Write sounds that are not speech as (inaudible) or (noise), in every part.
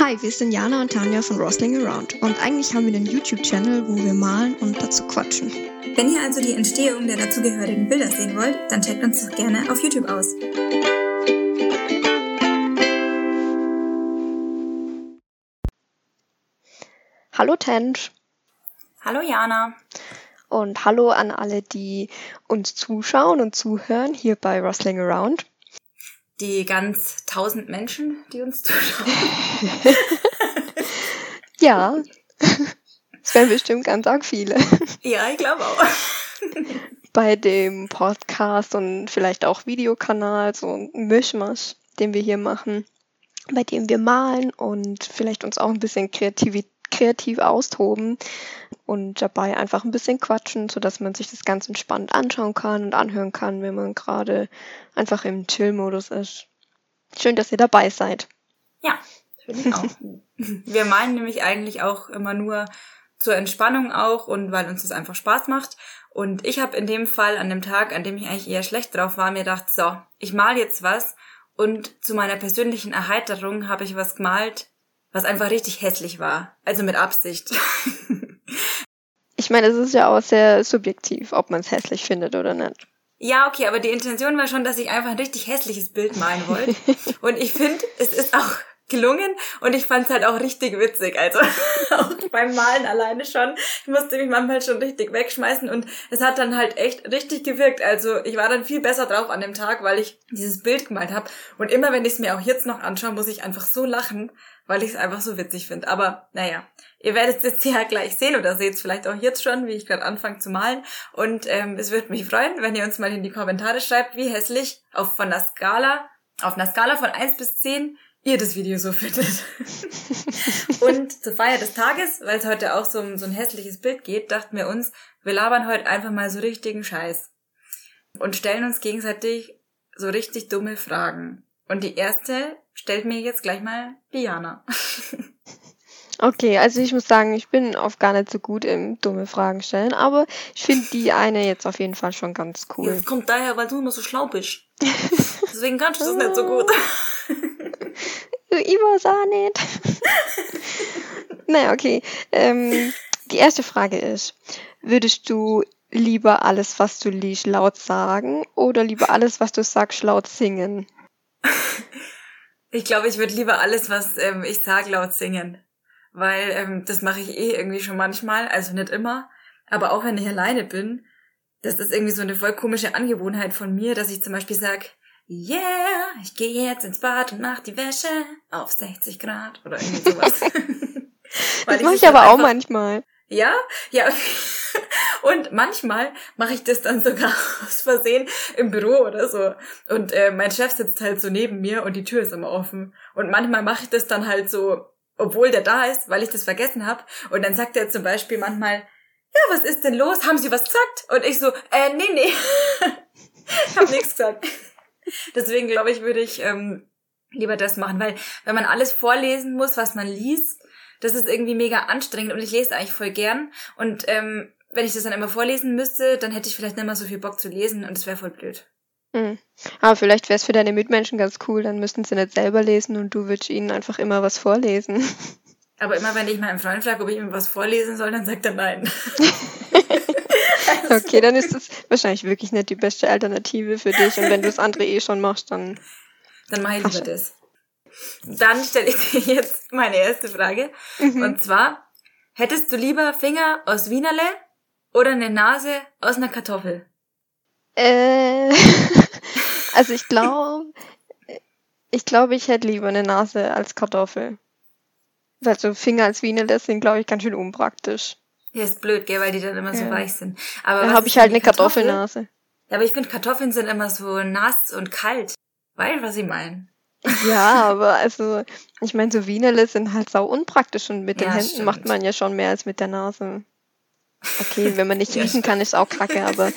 Hi, wir sind Jana und Tanja von Rosling Around und eigentlich haben wir einen YouTube-Channel, wo wir malen und dazu quatschen. Wenn ihr also die Entstehung der dazugehörigen Bilder sehen wollt, dann checkt uns doch gerne auf YouTube aus. Hallo Tench. Hallo Jana. Und hallo an alle, die uns zuschauen und zuhören hier bei Rustling Around. Die ganz tausend Menschen, die uns zuschauen. (laughs) ja, es werden bestimmt ganz arg viele. Ja, ich glaube auch. (laughs) bei dem Podcast und vielleicht auch Videokanal, so ein Mischmasch, den wir hier machen, bei dem wir malen und vielleicht uns auch ein bisschen Kreativität kreativ austoben und dabei einfach ein bisschen quatschen, sodass man sich das ganz entspannt anschauen kann und anhören kann, wenn man gerade einfach im Chill-Modus ist. Schön, dass ihr dabei seid. Ja, finde ich auch. (laughs) Wir meinen nämlich eigentlich auch immer nur zur Entspannung auch und weil uns das einfach Spaß macht. Und ich habe in dem Fall an dem Tag, an dem ich eigentlich eher schlecht drauf war, mir gedacht, so, ich mal jetzt was und zu meiner persönlichen Erheiterung habe ich was gemalt, was einfach richtig hässlich war. Also mit Absicht. (laughs) ich meine, es ist ja auch sehr subjektiv, ob man es hässlich findet oder nicht. Ja, okay, aber die Intention war schon, dass ich einfach ein richtig hässliches Bild malen wollte. (laughs) Und ich finde, es ist auch gelungen und ich fand es halt auch richtig witzig. Also (laughs) auch beim Malen alleine schon. Ich musste mich manchmal schon richtig wegschmeißen und es hat dann halt echt richtig gewirkt. Also ich war dann viel besser drauf an dem Tag, weil ich dieses Bild gemalt habe. Und immer wenn ich es mir auch jetzt noch anschaue, muss ich einfach so lachen, weil ich es einfach so witzig finde. Aber naja, ihr werdet es jetzt ja gleich sehen oder seht es vielleicht auch jetzt schon, wie ich gerade anfange zu malen. Und ähm, es würde mich freuen, wenn ihr uns mal in die Kommentare schreibt, wie hässlich auf von der Skala, auf einer Skala von 1 bis 10 ihr das Video so findet. (laughs) und zur Feier des Tages, weil es heute auch so um so ein hässliches Bild geht, dachten wir uns, wir labern heute einfach mal so richtigen Scheiß. Und stellen uns gegenseitig so richtig dumme Fragen. Und die erste stellt mir jetzt gleich mal Diana. (laughs) Okay, also ich muss sagen, ich bin oft gar nicht so gut im dumme Fragen stellen, aber ich finde die eine jetzt auf jeden Fall schon ganz cool. Das kommt daher, weil du immer so schlau bist. (laughs) Deswegen kannst du das nicht so gut. Ivo sah nicht. naja, okay. Ähm, die erste Frage ist, würdest du lieber alles, was du liest, laut sagen oder lieber alles, was du sagst, laut singen? Ich glaube, ich würde lieber alles, was ähm, ich sage, laut singen. Weil ähm, das mache ich eh irgendwie schon manchmal, also nicht immer. Aber auch wenn ich alleine bin, das ist irgendwie so eine voll komische Angewohnheit von mir, dass ich zum Beispiel sag, yeah, ich gehe jetzt ins Bad und mach die Wäsche auf 60 Grad oder (laughs) irgendwie sowas. das (laughs) mache ich aber einfach, auch manchmal. Ja, ja. (laughs) Und manchmal mache ich das dann sogar aus Versehen im Büro oder so. Und äh, mein Chef sitzt halt so neben mir und die Tür ist immer offen. Und manchmal mache ich das dann halt so, obwohl der da ist, weil ich das vergessen habe. Und dann sagt er zum Beispiel manchmal, ja, was ist denn los? Haben Sie was gesagt? Und ich so, äh, nee, nee. ich habe nichts gesagt. (laughs) Deswegen glaube ich, würde ich ähm, lieber das machen, weil wenn man alles vorlesen muss, was man liest, das ist irgendwie mega anstrengend und ich lese eigentlich voll gern. Und ähm, wenn ich das dann immer vorlesen müsste, dann hätte ich vielleicht nicht mehr so viel Bock zu lesen und das wäre voll blöd. Mhm. Aber vielleicht wäre es für deine Mitmenschen ganz cool, dann müssten sie nicht selber lesen und du würdest ihnen einfach immer was vorlesen. Aber immer wenn ich meinem Freund frage, ob ich ihm was vorlesen soll, dann sagt er nein. (laughs) (laughs) okay, dann ist das wahrscheinlich wirklich nicht die beste Alternative für dich. Und wenn du das andere eh schon machst, dann. Dann mache ich lieber das. Dann stelle ich dir jetzt meine erste Frage. Mhm. Und zwar, hättest du lieber Finger aus Wienerle oder eine Nase aus einer Kartoffel? Äh, (laughs) also ich glaube, (laughs) ich glaube, ich hätte lieber eine Nase als Kartoffel. Weil so Finger als Wienerle sind, glaube ich, ganz schön unpraktisch. Ja, ist blöd, gell, weil die dann immer ja. so weich sind. Aber dann habe ich halt eine Kartoffelnase. Ja, aber ich finde, Kartoffeln sind immer so nass und kalt. Weißt du, was ich meine? Ja, aber also, ich meine, so Wienerle sind halt sau unpraktisch und mit ja, den Händen stimmt. macht man ja schon mehr als mit der Nase. Okay, (laughs) wenn man nicht ja, riechen kann, ist auch kacke, aber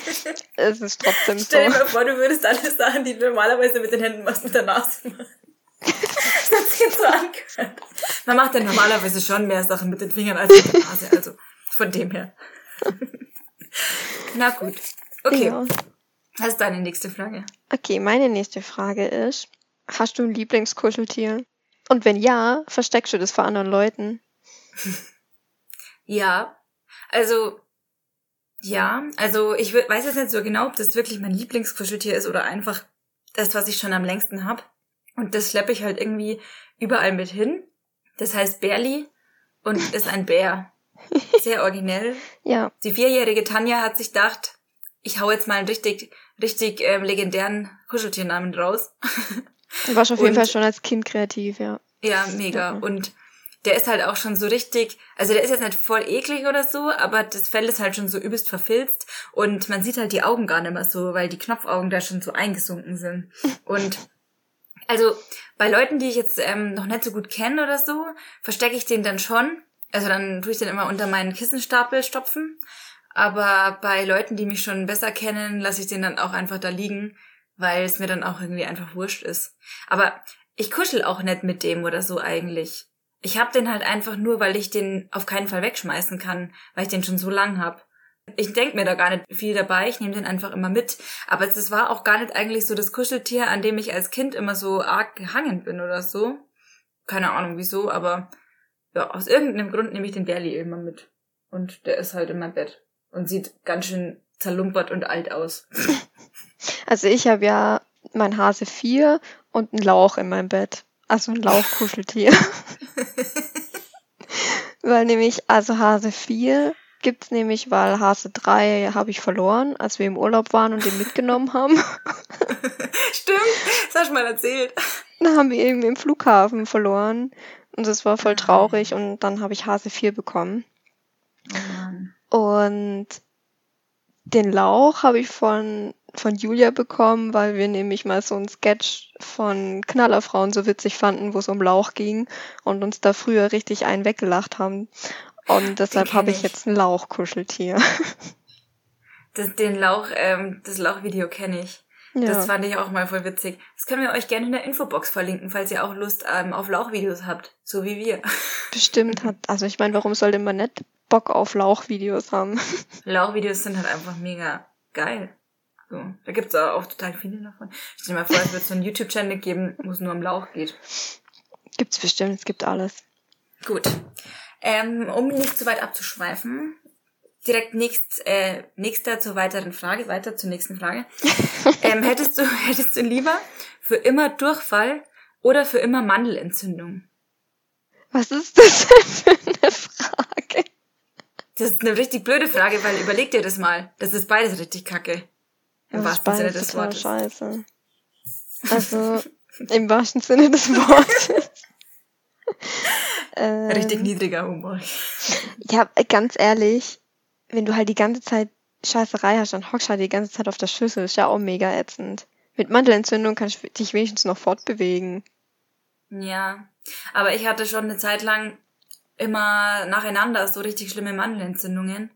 es ist trotzdem so. (laughs) Stell dir mal vor, du würdest alle Sachen, die du normalerweise mit den Händen machst, mit der Nase machen. Das hat sich jetzt so angehört. (laughs) Man macht ja normalerweise schon mehr Sachen mit den Fingern als mit der Nase, also von dem her. Na gut. Okay. Ja. Das ist deine nächste Frage. Okay, meine nächste Frage ist, hast du ein Lieblingskuscheltier? Und wenn ja, versteckst du das vor anderen Leuten? Ja, also ja, also ich weiß jetzt nicht so genau, ob das wirklich mein Lieblingskuscheltier ist oder einfach das, was ich schon am längsten hab. Und das schleppe ich halt irgendwie überall mit hin. Das heißt Bärli und ist ein Bär. Sehr originell. ja. Die vierjährige Tanja hat sich gedacht, ich hau jetzt mal einen richtig, richtig ähm, legendären Kuscheltiernamen raus. Du warst auf jeden und, Fall schon als Kind kreativ, ja. Ja, mega. Ja. Und der ist halt auch schon so richtig, also der ist jetzt nicht voll eklig oder so, aber das Fell ist halt schon so übelst verfilzt und man sieht halt die Augen gar nicht mehr so, weil die Knopfaugen da schon so eingesunken sind. (laughs) Und also bei Leuten, die ich jetzt ähm, noch nicht so gut kenne oder so, verstecke ich den dann schon. Also dann tue ich den immer unter meinen Kissenstapel stopfen. Aber bei Leuten, die mich schon besser kennen, lasse ich den dann auch einfach da liegen, weil es mir dann auch irgendwie einfach wurscht ist. Aber ich kuschel auch nicht mit dem oder so eigentlich. Ich hab den halt einfach nur, weil ich den auf keinen Fall wegschmeißen kann, weil ich den schon so lang hab. Ich denk mir da gar nicht viel dabei, ich nehme den einfach immer mit. Aber das war auch gar nicht eigentlich so das Kuscheltier, an dem ich als Kind immer so arg gehangen bin oder so. Keine Ahnung wieso, aber ja, aus irgendeinem Grund nehme ich den Berli immer mit. Und der ist halt in meinem Bett und sieht ganz schön zerlumpert und alt aus. (laughs) Also ich habe ja mein Hase 4 und einen Lauch in meinem Bett. Also ein Lauchkuscheltier. (laughs) weil nämlich, also Hase 4 gibt's nämlich, weil Hase 3 habe ich verloren, als wir im Urlaub waren und den mitgenommen haben. (laughs) Stimmt, das hast du mal erzählt. Dann haben wir irgendwie im Flughafen verloren. Und das war voll traurig und dann habe ich Hase 4 bekommen. Oh und den Lauch habe ich von von Julia bekommen, weil wir nämlich mal so ein Sketch von Knallerfrauen so witzig fanden, wo es um Lauch ging und uns da früher richtig einen weggelacht haben. Und deshalb habe ich jetzt ein Lauchkuscheltier. (laughs) Das, den Lauch, ähm, das Lauchvideo kenne ich. Ja. Das fand ich auch mal voll witzig. Das können wir euch gerne in der Infobox verlinken, falls ihr auch Lust ähm, auf Lauchvideos habt, so wie wir. (laughs) Bestimmt hat, also ich meine, warum sollte man nicht Bock auf Lauchvideos haben? (laughs) Lauchvideos sind halt einfach mega geil. So, da gibt's auch total viele davon. Ich stell mir vor, es wird so einen YouTube-Channel geben, wo es nur um Lauch geht. Gibt's bestimmt, es gibt alles. Gut. Ähm, um nicht zu weit abzuschweifen, direkt nächst, äh, nächster zur weiteren Frage, weiter zur nächsten Frage. (laughs) ähm, hättest du, hättest du lieber für immer Durchfall oder für immer Mandelentzündung? Was ist das denn für eine Frage? Das ist eine richtig blöde Frage, weil überleg dir das mal. Das ist beides richtig kacke. Im das wahrsten Sinne des Wortes. Scheiße. (laughs) Also, im wahrsten Sinne des Wortes. ähm, Richtig niedriger Humor. Ja, ganz ehrlich, wenn du halt die ganze Zeit Scheißerei hast, dann hockst du halt die ganze Zeit auf der Schüssel. Ist ja auch mega ätzend. Mit Mandelentzündung kannst du dich wenigstens noch fortbewegen. Ja, aber ich hatte schon eine Zeit lang immer nacheinander so richtig schlimme Mandelentzündungen.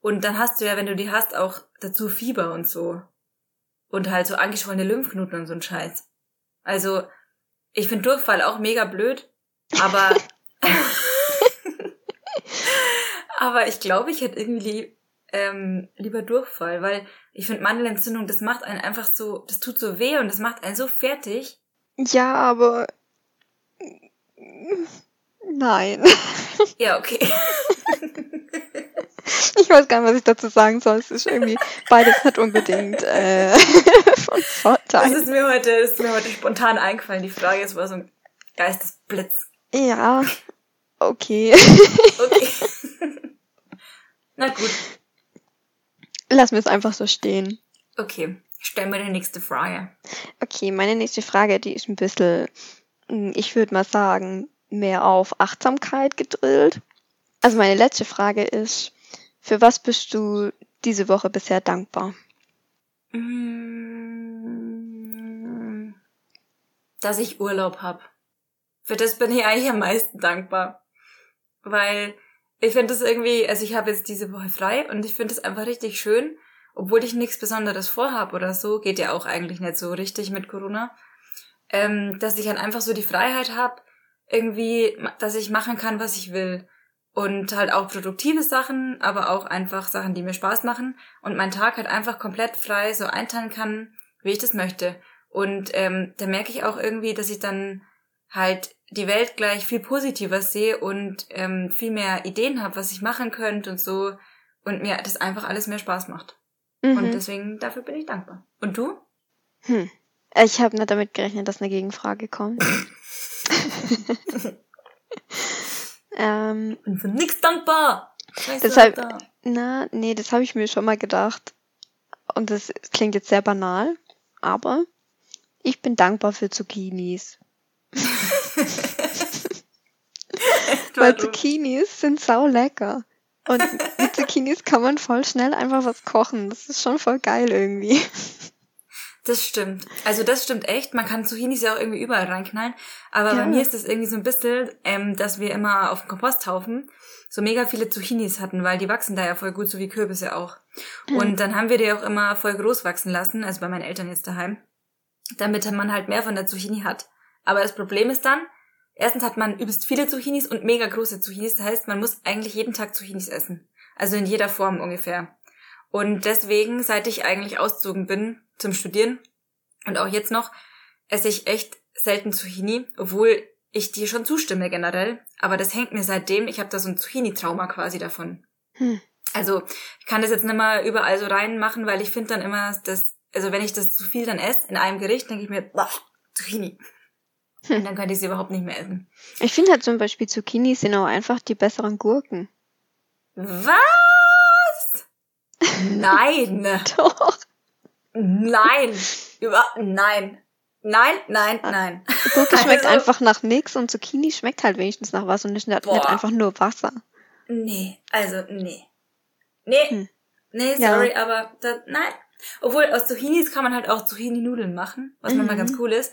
Und dann hast du ja, wenn du die hast, auch dazu Fieber und so. Und halt so angeschwollene Lymphknoten und so ein Scheiß. Also, ich finde Durchfall auch mega blöd, aber (laughs) aber ich glaube, ich hätte irgendwie ähm, lieber Durchfall, weil ich finde Mandelentzündung, das macht einen einfach so, das tut so weh und das macht einen so fertig. Ja, aber nein. (laughs) Ja, okay. Ich weiß gar nicht, was ich dazu sagen soll. Es ist irgendwie beides nicht unbedingt äh, (laughs) von Vorteil. Das ist mir heute, ist mir heute spontan eingefallen. Die Frage ist, war so ein Geistesblitz. Ja, okay. Okay. (laughs) Na gut. Lassen wir es einfach so stehen. Okay, stellen wir die nächste Frage. Okay, meine nächste Frage, die ist ein bisschen, hm, ich würde mal sagen, mehr auf Achtsamkeit gedrillt. Also meine letzte Frage ist, für was bist du diese Woche bisher dankbar? Mm, dass ich Urlaub hab. Für das bin ich eigentlich am meisten dankbar. Weil ich finde das irgendwie, also ich habe jetzt diese Woche frei und ich finde es einfach richtig schön, obwohl ich nichts Besonderes vorhab oder so, geht ja auch eigentlich nicht so richtig mit Corona, ähm, dass ich halt einfach so die Freiheit habe, irgendwie, dass ich machen kann, was ich will und halt auch produktive Sachen, aber auch einfach Sachen, die mir Spaß machen und mein Tag halt einfach komplett frei so einteilen kann, wie ich das möchte. Und ähm, da merke ich auch irgendwie, dass ich dann halt die Welt gleich viel positiver sehe und ähm, viel mehr Ideen habe, was ich machen könnte und so und mir das einfach alles mehr Spaß macht. Mhm. Und deswegen dafür bin ich dankbar. Und du? Hm. Ich habe nicht damit gerechnet, dass eine Gegenfrage kommt. (laughs) ähm, und für nichts dankbar. deshalb, na, nee, das habe ich mir schon mal gedacht. Und das klingt jetzt sehr banal, aber ich bin dankbar für Zucchinis. (laughs) Weil Zucchinis sind sau lecker. Und mit Zucchinis kann man voll schnell einfach was kochen. Das ist schon voll geil irgendwie. Das stimmt. Also das stimmt echt. Man kann Zucchinis ja auch irgendwie überall reinknallen. Aber ja. bei mir ist das irgendwie so ein bisschen, ähm, dass wir immer auf dem Komposthaufen so mega viele Zucchinis hatten, weil die wachsen da ja voll gut, so wie Kürbisse auch. Mhm. Und dann haben wir die auch immer voll groß wachsen lassen, also bei meinen Eltern jetzt daheim, damit man halt mehr von der Zucchini hat. Aber das Problem ist dann, erstens hat man übelst viele Zucchinis und mega große Zucchinis. Das heißt, man muss eigentlich jeden Tag Zucchinis essen. Also in jeder Form ungefähr. Und deswegen, seit ich eigentlich auszogen bin zum Studieren und auch jetzt noch, esse ich echt selten Zucchini, obwohl ich dir schon zustimme generell. Aber das hängt mir seitdem, ich habe da so ein Zucchini-Trauma quasi davon. Hm. Also ich kann das jetzt nicht mal überall so reinmachen, weil ich finde dann immer, dass, also wenn ich das zu viel dann esse in einem Gericht, denke ich mir, boah, Zucchini. Und dann kann ich sie überhaupt nicht mehr essen. Ich finde halt zum Beispiel Zucchini sind auch einfach die besseren Gurken. Was? Nein. (laughs) Doch. Nein. Über, nein. Nein, nein, ah, nein. Gurke schmeckt also, einfach nach nichts und Zucchini schmeckt halt wenigstens nach was und nicht, nicht einfach nur Wasser. Nee, also nee. Nee, hm. nee, sorry, ja. aber da, nein. Obwohl aus Zucchinis kann man halt auch Zucchini-Nudeln machen, was mhm. manchmal ganz cool ist.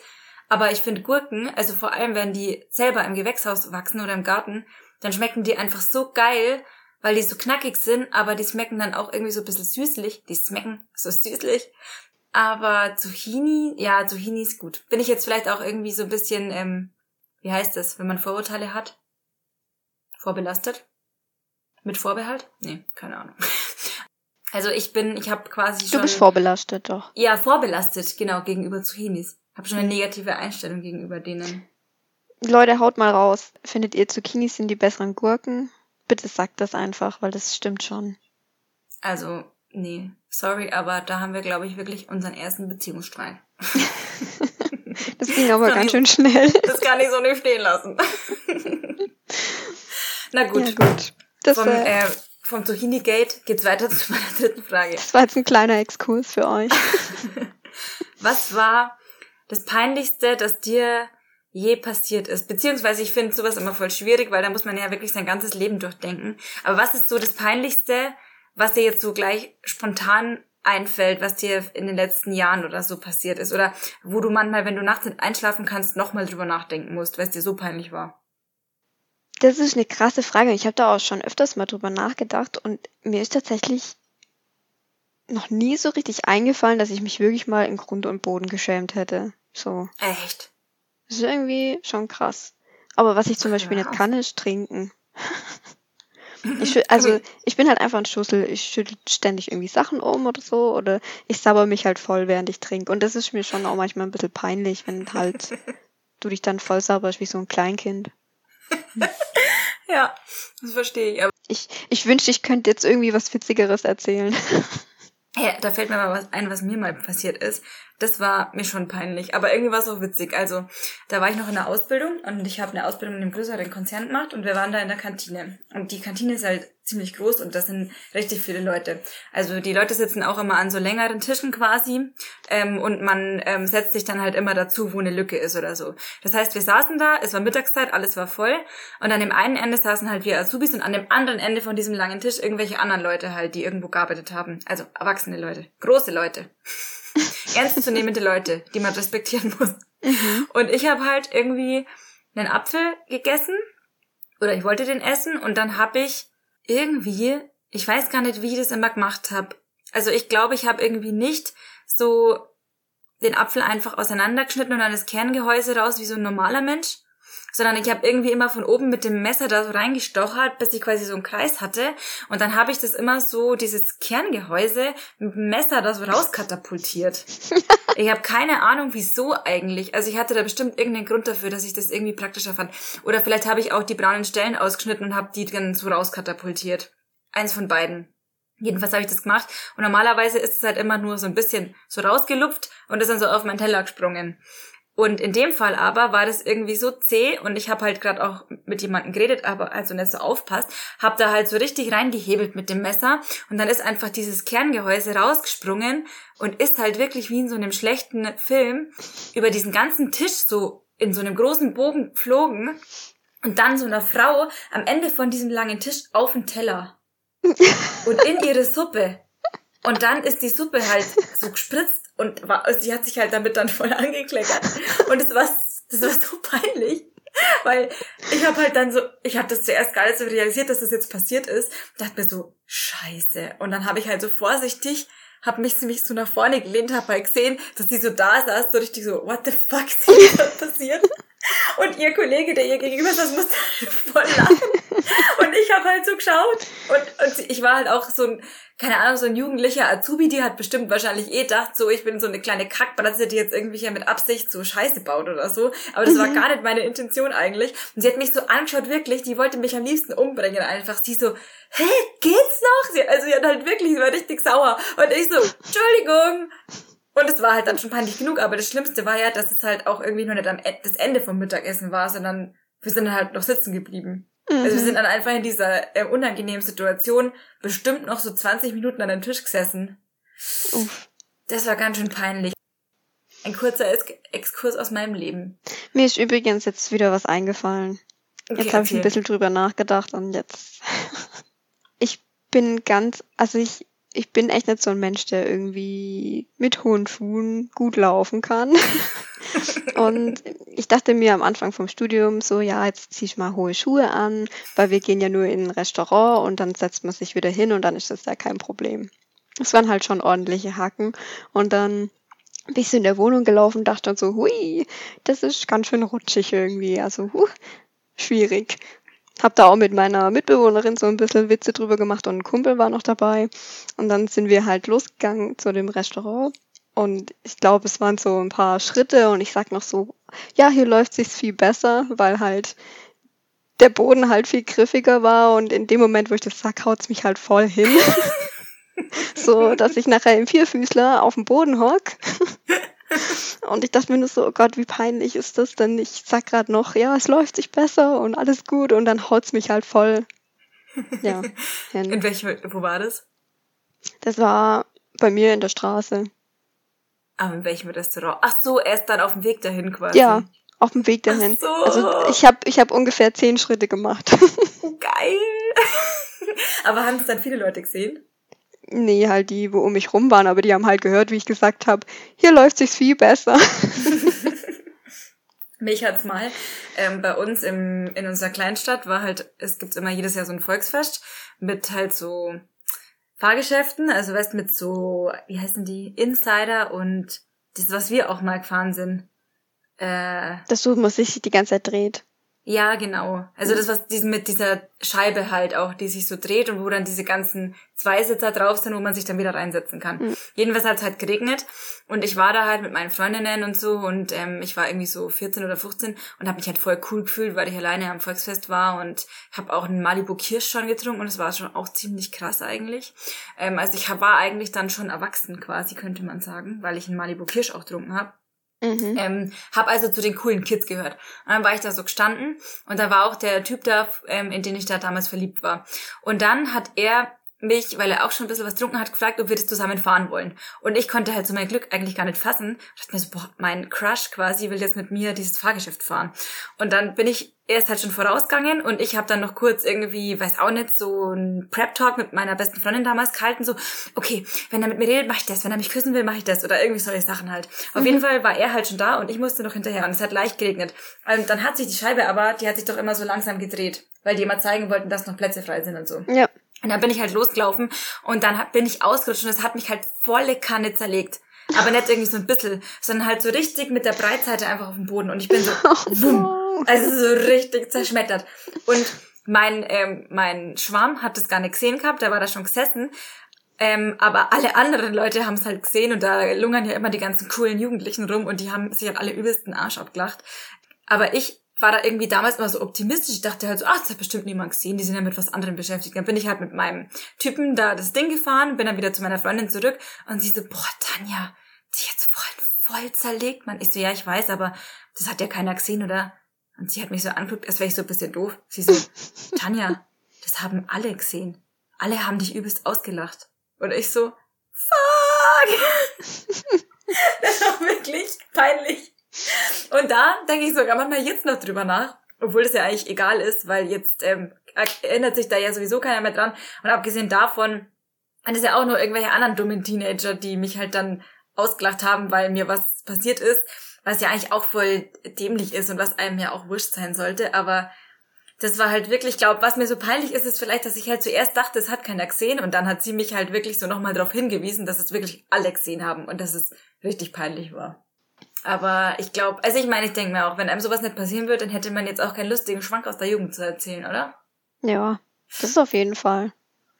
Aber ich finde Gurken, also vor allem wenn die selber im Gewächshaus wachsen oder im Garten, dann schmecken die einfach so geil, weil die so knackig sind, aber die schmecken dann auch irgendwie so ein bisschen süßlich. Die schmecken so süßlich. Aber Zucchini, ja, Zucchini ist gut. Bin ich jetzt vielleicht auch irgendwie so ein bisschen, ähm, wie heißt das, wenn man Vorurteile hat? Vorbelastet? Mit Vorbehalt? Nee, keine Ahnung. (laughs) Also ich bin, ich habe quasi schon. Du bist vorbelastet, doch. Ja, vorbelastet, genau, gegenüber Zucchinis. Habe schon eine negative Einstellung gegenüber denen. Leute, haut mal raus. Findet ihr Zucchinis sind die besseren Gurken? Bitte sagt das einfach, weil das stimmt schon. Also, nee, sorry, aber da haben wir, glaube ich, wirklich unseren ersten Beziehungsstreit. (laughs) das ging aber das ganz schön schnell. Das kann ich so nicht stehen lassen. (laughs) Na gut. Ja, gut. Das, vom, äh, vom Zucchini-Gate geht's weiter (laughs) zu meiner dritten Frage. Das war jetzt ein kleiner Exkurs für euch. Was war das Peinlichste, das dir je passiert ist. Beziehungsweise ich finde sowas immer voll schwierig, weil da muss man ja wirklich sein ganzes Leben durchdenken. Aber was ist so das Peinlichste, was dir jetzt so gleich spontan einfällt, was dir in den letzten Jahren oder so passiert ist? Oder wo du manchmal, wenn du nachts einschlafen kannst, nochmal drüber nachdenken musst, weil es dir so peinlich war? Das ist eine krasse Frage. Ich habe da auch schon öfters mal drüber nachgedacht und mir ist tatsächlich noch nie so richtig eingefallen, dass ich mich wirklich mal in Grund und Boden geschämt hätte. So. Echt? Das ist irgendwie schon krass. Aber was ich zum Beispiel ja. nicht kann, ist trinken. (laughs) Ich, also ich bin halt einfach ein Schussel. Ich schüttel ständig irgendwie Sachen um oder so oder ich sabber mich halt voll, während ich trinke. Und das ist mir schon auch manchmal ein bisschen peinlich, wenn halt (laughs) du dich dann voll sabberst wie so ein Kleinkind. (laughs) ja, das verstehe ich. Aber ich, ich wünschte, ich könnte jetzt irgendwie was Witzigeres erzählen. Ja, da fällt mir mal was ein, was mir mal passiert ist das war mir schon peinlich, aber irgendwie war es auch witzig. Also da war ich noch in der Ausbildung und ich habe eine Ausbildung in einem größeren Konzern gemacht und wir waren da in der Kantine. Und die Kantine ist halt ziemlich groß und das sind richtig viele Leute. Also die Leute sitzen auch immer an so längeren Tischen quasi ähm, und man ähm, setzt sich dann halt immer dazu, wo eine Lücke ist oder so. Das heißt, wir saßen da, es war Mittagszeit, alles war voll und an dem einen Ende saßen halt wir Azubis und an dem anderen Ende von diesem langen Tisch irgendwelche anderen Leute halt, die irgendwo gearbeitet haben. Also erwachsene Leute, große Leute. (laughs) ernstzunehmende Leute, die man respektieren muss. Mhm. Und ich habe halt irgendwie einen Apfel gegessen oder ich wollte den essen und dann habe ich irgendwie, ich weiß gar nicht, wie ich das immer gemacht habe. Also ich glaube, ich habe irgendwie nicht so den Apfel einfach auseinandergeschnitten und dann das Kerngehäuse raus wie so ein normaler Mensch, sondern ich habe irgendwie immer von oben mit dem Messer da so reingestochert, bis ich quasi so einen Kreis hatte. Und dann habe ich das immer so, dieses Kerngehäuse mit dem Messer da so rauskatapultiert. (laughs) ich habe keine Ahnung, wieso eigentlich. Also ich hatte da bestimmt irgendeinen Grund dafür, dass ich das irgendwie praktischer fand. Oder vielleicht habe ich auch die braunen Stellen ausgeschnitten und habe die dann so rauskatapultiert. Eins von beiden. Jedenfalls habe ich das gemacht. Und normalerweise ist es halt immer nur so ein bisschen so rausgelupft und ist dann so auf meinen Teller gesprungen. Und in dem Fall aber war das irgendwie so zäh und ich habe halt gerade auch mit jemandem geredet, aber also nicht so aufpasst, habe da halt so richtig reingehebelt mit dem Messer und dann ist einfach dieses Kerngehäuse rausgesprungen und ist halt wirklich wie in so einem schlechten Film über diesen ganzen Tisch so in so einem großen Bogen geflogen und dann so einer Frau am Ende von diesem langen Tisch auf den Teller (laughs) und in ihre Suppe. Und dann ist die Suppe halt so gespritzt und war, sie hat sich halt damit dann voll angekleckert. Und es war, das war so peinlich. Weil ich habe halt dann so, ich habe das zuerst gar nicht so realisiert, dass das jetzt passiert ist. Dachte mir so, scheiße. Und dann habe ich halt so vorsichtig, habe mich ziemlich so nach vorne gelehnt, habe halt gesehen, dass die so da saß, so richtig so, what the fuck ist hier (laughs) passiert? Und ihr Kollege, der ihr gegenüber saß, musste halt voll lachen. Und ich habe halt so geschaut. Und, und ich war halt auch so ein, keine Ahnung, so ein jugendlicher Azubi, die hat bestimmt wahrscheinlich eh gedacht, so, ich bin so eine kleine Kackbratze, die jetzt irgendwie hier mit Absicht so Scheiße baut oder so. Aber das mhm. war gar nicht meine Intention eigentlich. Und sie hat mich so angeschaut, wirklich, die wollte mich am liebsten umbringen einfach. Sie so, hä, geht's noch? Sie, also sie hat halt wirklich, sie war richtig sauer. Und ich so, Entschuldigung. Und es war halt dann schon peinlich genug, aber das Schlimmste war ja, dass es halt auch irgendwie nur nicht am e das Ende vom Mittagessen war, sondern wir sind dann halt noch sitzen geblieben. Mhm. Also wir mhm. sind dann einfach in dieser äh, unangenehmen Situation bestimmt noch so 20 Minuten an den Tisch gesessen. Uff. Das war ganz schön peinlich. Ein kurzer Exkurs aus meinem Leben. Mir ist übrigens jetzt wieder was eingefallen. Okay, jetzt habe ich ein bisschen drüber nachgedacht und jetzt. (laughs) ich bin ganz, also ich ich bin echt nicht so ein Mensch, der irgendwie mit hohen Schuhen gut laufen kann. (laughs) und ich dachte mir am Anfang vom Studium so, ja, jetzt zieh ich mal hohe Schuhe an, weil wir gehen ja nur in ein Restaurant und dann setzt man sich wieder hin und dann ist das ja kein Problem. Es waren halt schon ordentliche Hacken und dann bin ich so in der Wohnung gelaufen dachte dann so, hui, das ist ganz schön rutschig irgendwie, also huh, schwierig. Hab da auch mit meiner Mitbewohnerin so ein bisschen Witze drüber gemacht und ein Kumpel war noch dabei. Und dann sind wir halt losgegangen zu dem Restaurant. Und ich glaube, es waren so ein paar Schritte und ich sag noch so, ja, hier läuft sich's viel besser, weil halt der Boden halt viel griffiger war und in dem Moment, wo ich das sag, haut's mich halt voll hin. (laughs) so, dass ich nachher im Vierfüßler auf dem Boden hock (laughs) und ich dachte mir nur so, oh Gott, wie peinlich ist das denn? Ich sag gerade noch, ja, es läuft sich besser und alles gut und dann haut's mich halt voll. Ja. (laughs) Hin. In welchem, wo war das? Das war bei mir in der Straße. Aber in welchem Restaurant? Ach so, erst dann auf dem Weg dahin quasi. Ja, auf dem Weg dahin. Ach so. Also ich habe ich hab ungefähr zehn Schritte gemacht. (laughs) Geil. (laughs) Aber haben es dann viele Leute gesehen? Nee, halt die, wo um mich rum waren, aber die haben halt gehört, wie ich gesagt habe, hier läuft sich's viel besser. (laughs) Mich hat's mal ähm, bei uns im, in unserer Kleinstadt war halt, es gibt immer jedes Jahr so ein Volksfest mit halt so Fahrgeschäften, also weißt mit so, wie heißen die, Insider und das, was wir auch mal gefahren sind. Äh, das so muss sich die ganze Zeit dreht. Ja, genau. Also das, was diesen mit dieser Scheibe halt auch, die sich so dreht und wo dann diese ganzen Zweisitzer drauf sind, wo man sich dann wieder reinsetzen kann. Mhm. Jedenfalls hat es halt geregnet und ich war da halt mit meinen Freundinnen und so und ähm, ich war irgendwie so 14 oder 15 und habe mich halt voll cool gefühlt, weil ich alleine am Volksfest war und habe auch einen Malibu Kirsch schon getrunken und es war schon auch ziemlich krass eigentlich. Ähm, also ich war eigentlich dann schon erwachsen quasi, könnte man sagen, weil ich einen Malibu Kirsch auch getrunken habe. Mhm. Ähm, hab also zu den coolen Kids gehört. Und dann war ich da so gestanden und da war auch der Typ da, ähm, in den ich da damals verliebt war. Und dann hat er mich, weil er auch schon ein bisschen was getrunken hat, gefragt, ob wir das zusammen fahren wollen. Und ich konnte halt so mein Glück eigentlich gar nicht fassen. Ich dachte mir so, boah, mein Crush quasi will jetzt mit mir dieses Fahrgeschäft fahren. Und dann bin ich er ist halt schon vorausgegangen und ich habe dann noch kurz irgendwie, weiß auch nicht, so ein Prep-Talk mit meiner besten Freundin damals gehalten, so, okay, wenn er mit mir redet, mache ich das, wenn er mich küssen will, mache ich das oder irgendwie solche Sachen halt. Mhm. Auf jeden Fall war er halt schon da und ich musste noch hinterher und es hat leicht geregnet. Und dann hat sich die Scheibe aber, die hat sich doch immer so langsam gedreht, weil die immer zeigen wollten, dass noch Plätze frei sind und so. Ja. Und dann bin ich halt losgelaufen und dann bin ich ausgerutscht und es hat mich halt volle Kanne zerlegt. Aber nicht irgendwie so ein bisschen, sondern halt so richtig mit der Breitseite einfach auf dem Boden. Und ich bin (laughs) so, wumm. Also so richtig zerschmettert. Und mein, ähm, mein Schwarm hat das gar nicht gesehen gehabt, der war da schon gesessen. Ähm, aber alle anderen Leute haben es halt gesehen und da lungern ja immer die ganzen coolen Jugendlichen rum und die haben sich halt alle übelsten Arsch abgelacht. Aber ich war da irgendwie damals immer so optimistisch. Ich dachte halt so, ach, das hat bestimmt niemand gesehen, die sind ja mit was anderem beschäftigt. Dann bin ich halt mit meinem Typen da das Ding gefahren, bin dann wieder zu meiner Freundin zurück und sie so, boah, Tanja, die jetzt voll, voll zerlegt, man. Ich so, ja, ich weiß, aber das hat ja keiner gesehen, oder? Und sie hat mich so angeguckt, als wäre ich so ein bisschen doof. Sie so, (laughs) Tanja, das haben alle gesehen. Alle haben dich übelst ausgelacht. Und ich so, fuck! (laughs) (laughs) das war wirklich peinlich. Und da denke ich sogar manchmal jetzt noch drüber nach, obwohl das ja eigentlich egal ist, weil jetzt ähm, erinnert sich da ja sowieso keiner mehr dran. Und abgesehen davon, waren es ja auch nur irgendwelche anderen dummen Teenager, die mich halt dann ausgelacht haben, weil mir was passiert ist was ja eigentlich auch voll dämlich ist und was einem ja auch wurscht sein sollte, aber das war halt wirklich, glaube, was mir so peinlich ist, ist vielleicht, dass ich halt zuerst dachte, es hat keiner gesehen und dann hat sie mich halt wirklich so nochmal darauf hingewiesen, dass es wirklich alle gesehen haben und dass es richtig peinlich war. Aber ich glaube, also ich meine, ich denke mir auch, wenn einem sowas nicht passieren würde, dann hätte man jetzt auch keinen lustigen Schwank aus der Jugend zu erzählen, oder? Ja, das ist auf jeden Fall.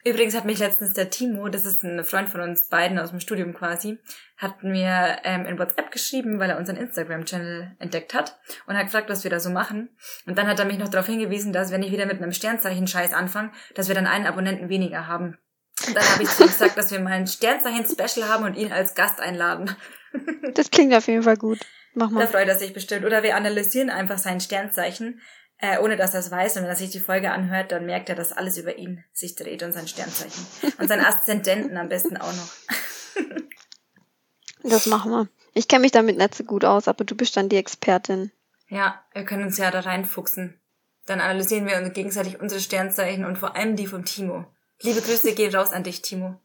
Übrigens hat mich letztens der Timo, das ist ein Freund von uns beiden aus dem Studium quasi, hat mir ähm, in WhatsApp geschrieben, weil er unseren Instagram-Channel entdeckt hat und hat gefragt, was wir da so machen. Und dann hat er mich noch darauf hingewiesen, dass wenn ich wieder mit einem Sternzeichen-Scheiß anfange, dass wir dann einen Abonnenten weniger haben. Und dann habe ich zu ihm gesagt, dass wir mal ein Sternzeichen-Special haben und ihn als Gast einladen. (laughs) Das klingt auf jeden Fall gut. Mach mal. Da freut er sich bestimmt. Oder wir analysieren einfach sein Sternzeichen äh, ohne dass er es weiß. Und wenn er sich die Folge anhört, dann merkt er, dass alles über ihn sich dreht und sein Sternzeichen. Und sein Aszendenten am besten auch noch. das machen wir. Ich kenne mich damit nicht so gut aus, aber du bist dann die Expertin. Ja, wir können uns ja da reinfuchsen. Dann analysieren wir uns gegenseitig unsere Sternzeichen und vor allem die vom Timo. Liebe Grüße gehen raus an dich, Timo.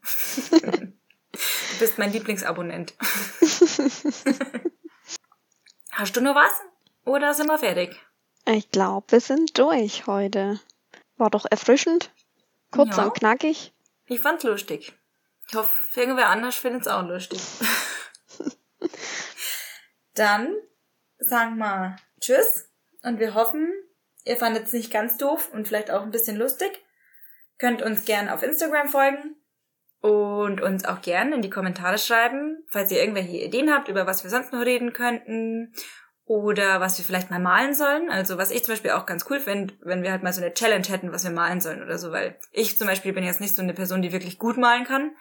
(laughs) du bist mein Lieblingsabonnent. (laughs) Hast du nur was? Oder sind wir fertig? Ich glaube, wir sind durch heute. War doch erfrischend. Kurz ja. und knackig. Ich fand's lustig. Ich hoffe, irgendwer anders findet es auch lustig. (laughs) Dann sagen wir Tschüss und wir hoffen, ihr fandet es nicht ganz doof und vielleicht auch ein bisschen lustig. Könnt uns gerne auf Instagram folgen und uns auch gerne in die Kommentare schreiben, falls ihr irgendwelche Ideen habt, über was wir sonst noch reden könnten oder was wir vielleicht mal malen sollen. Also was ich zum Beispiel auch ganz cool finde, wenn wir halt mal so eine Challenge hätten, was wir malen sollen oder so, weil ich zum Beispiel bin jetzt nicht so eine Person, die wirklich gut malen kann.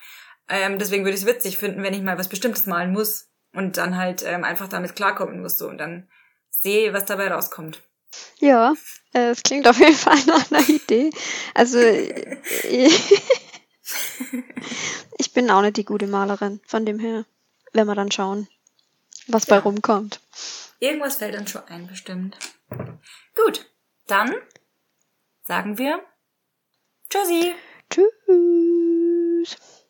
Ähm, deswegen würde ich es witzig finden, wenn ich mal was Bestimmtes malen muss und dann halt ähm, einfach damit klarkommen muss so und dann sehe, was dabei rauskommt. Ja, äh, es klingt auf jeden Fall (laughs) nach einer Idee. Also (laughs) (laughs) (laughs) ich bin auch nicht die gute Malerin, von dem her. Wenn wir dann schauen, was ja. bei rumkommt. Irgendwas fällt uns schon ein, bestimmt. Gut, dann sagen wir Tschüssi. Tschüss.